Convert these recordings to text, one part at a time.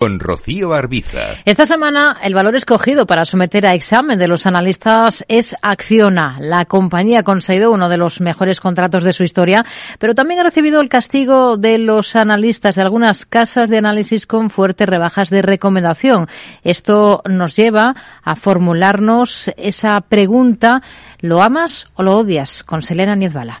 con Rocío Arbiza. Esta semana el valor escogido para someter a examen de los analistas es Acciona. La compañía ha conseguido uno de los mejores contratos de su historia, pero también ha recibido el castigo de los analistas de algunas casas de análisis con fuertes rebajas de recomendación. Esto nos lleva a formularnos esa pregunta, ¿lo amas o lo odias? Con Selena Niezbala.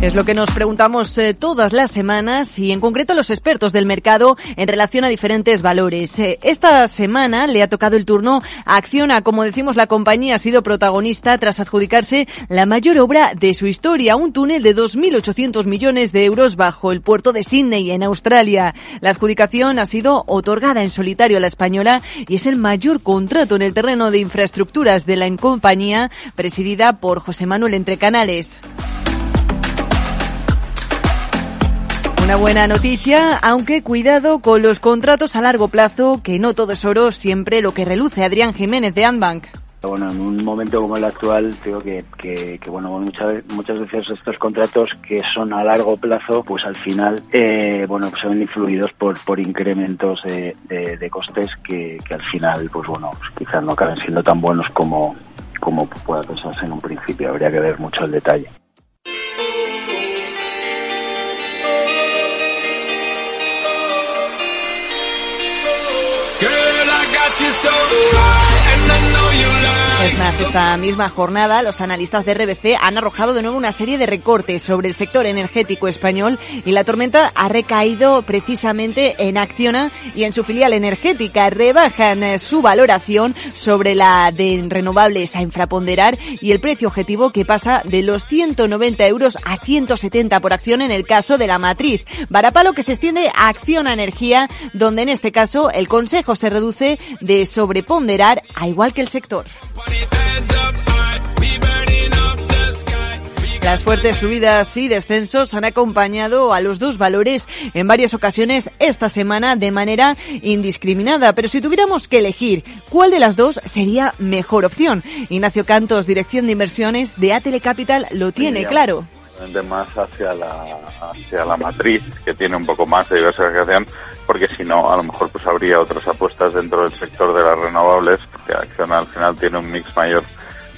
Es lo que nos preguntamos eh, todas las semanas y en concreto los expertos del mercado en relación a diferentes valores. Eh, esta semana le ha tocado el turno a Acciona. Como decimos, la compañía ha sido protagonista tras adjudicarse la mayor obra de su historia, un túnel de 2.800 millones de euros bajo el puerto de Sydney, en Australia. La adjudicación ha sido otorgada en solitario a la española y es el mayor contrato en el terreno de infraestructuras de la compañía, presidida por José Manuel Entrecanales. Una buena noticia, aunque cuidado con los contratos a largo plazo, que no todo es oro, siempre lo que reluce Adrián Jiménez de Anbank. Bueno, en un momento como el actual, creo que, que, bueno, muchas, muchas veces estos contratos que son a largo plazo, pues al final, eh, bueno, pues se ven influidos por, por incrementos de, de, costes que, al final, pues bueno, pues quizás no acaben siendo tan buenos como, como pueda pensarse en un principio. Habría que ver mucho el detalle. so far Es más, esta misma jornada los analistas de RBC han arrojado de nuevo una serie de recortes sobre el sector energético español y la tormenta ha recaído precisamente en Acciona y en su filial energética. Rebajan eh, su valoración sobre la de renovables a infraponderar y el precio objetivo que pasa de los 190 euros a 170 por acción en el caso de la matriz. Varapalo que se extiende a Acciona Energía, donde en este caso el consejo se reduce de sobreponderar a igual que el sector. Las fuertes subidas y descensos han acompañado a los dos valores en varias ocasiones esta semana de manera indiscriminada. Pero si tuviéramos que elegir cuál de las dos sería mejor opción, Ignacio Cantos, Dirección de Inversiones de Atele Capital, lo tiene claro. Más hacia la hacia la matriz que tiene un poco más de diversificación porque si no a lo mejor pues habría otras apuestas dentro del sector de las renovables que Acción al final tiene un mix mayor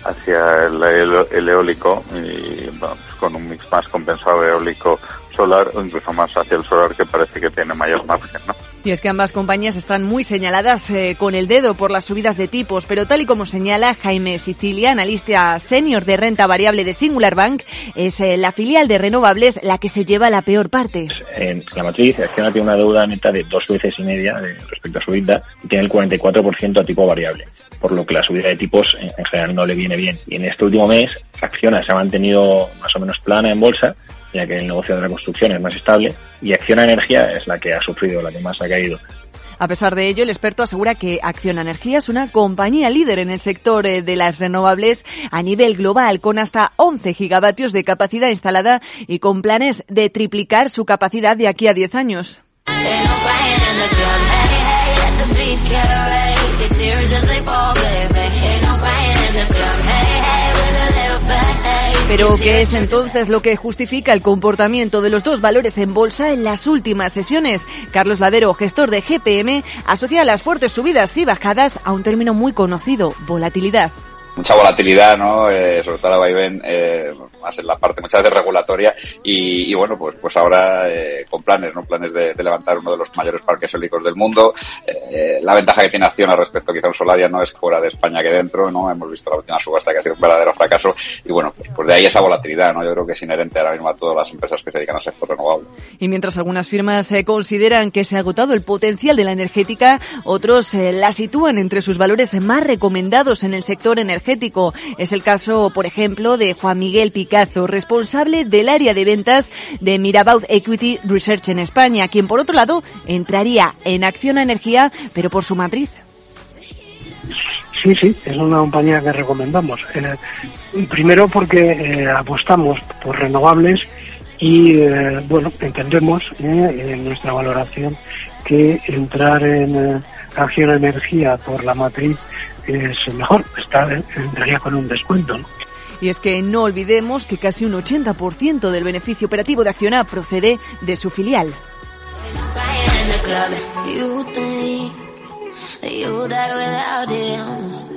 hacia el, eólico y pues con un mix más compensado eólico solar o incluso más hacia el solar que parece que tiene mayor margen, ¿no? Y es que ambas compañías están muy señaladas eh, con el dedo por las subidas de tipos, pero tal y como señala Jaime Sicilia, analista senior de renta variable de Singular Bank, es eh, la filial de renovables la que se lleva la peor parte. En la matriz, Acciona tiene una deuda neta de dos veces y media respecto a su vida y tiene el 44% a tipo variable, por lo que la subida de tipos en general no le viene bien. Y en este último mes, Acciona se ha mantenido más o menos plana en bolsa ya que el negocio de la construcción es más estable, y Acciona Energía es la que ha sufrido, la que más ha caído. A pesar de ello, el experto asegura que Acciona Energía es una compañía líder en el sector eh, de las renovables a nivel global, con hasta 11 gigavatios de capacidad instalada y con planes de triplicar su capacidad de aquí a 10 años. Pero, ¿qué es entonces lo que justifica el comportamiento de los dos valores en bolsa en las últimas sesiones? Carlos Ladero, gestor de GPM, asocia las fuertes subidas y bajadas a un término muy conocido, volatilidad mucha volatilidad, ¿no? Eh, sobre todo la vaivén, eh, más en la parte muchas veces regulatoria y, bueno, pues pues ahora eh, con planes, ¿no? Planes de, levantar uno de los mayores parques eólicos del mundo. Eh, la ventaja que tiene Acción al respecto quizá un Solaria no es fuera de España que dentro, ¿no? Hemos visto la última subasta que ha sido un verdadero fracaso y bueno, pues, pues de ahí esa volatilidad, ¿no? Yo creo que es inherente ahora mismo a todas las empresas que se dedican al sector renovable. Y mientras algunas firmas consideran que se ha agotado el potencial de la energética, otros la sitúan entre sus valores más recomendados en el sector energético. Es el caso, por ejemplo, de Juan Miguel Picazo, responsable del área de ventas de Mirabaud Equity Research en España, quien por otro lado entraría en Acción a Energía, pero por su matriz. Sí, sí, es una compañía que recomendamos. Eh, primero porque eh, apostamos por renovables y, eh, bueno, entendemos en nuestra valoración que entrar en Acción Energía por la matriz es mejor, está, entraría con un descuento. ¿no? Y es que no olvidemos que casi un 80% del beneficio operativo de Acciona procede de su filial.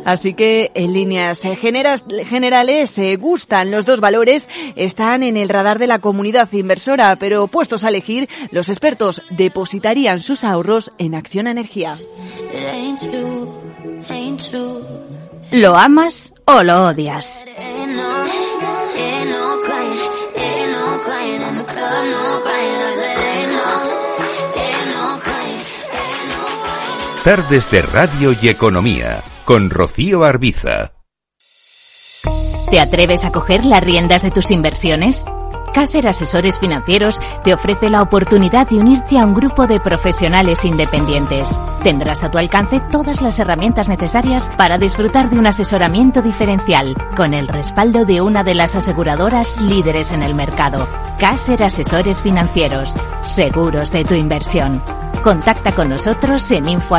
Así que en líneas generales se gustan los dos valores, están en el radar de la comunidad inversora, pero puestos a elegir, los expertos depositarían sus ahorros en Acción Energía. ¿Lo amas o lo odias? Tardes de Radio y Economía con Rocío Arbiza. ¿Te atreves a coger las riendas de tus inversiones? Caser Asesores Financieros te ofrece la oportunidad de unirte a un grupo de profesionales independientes. Tendrás a tu alcance todas las herramientas necesarias para disfrutar de un asesoramiento diferencial, con el respaldo de una de las aseguradoras líderes en el mercado. Caser Asesores Financieros, seguros de tu inversión. Contacta con nosotros en info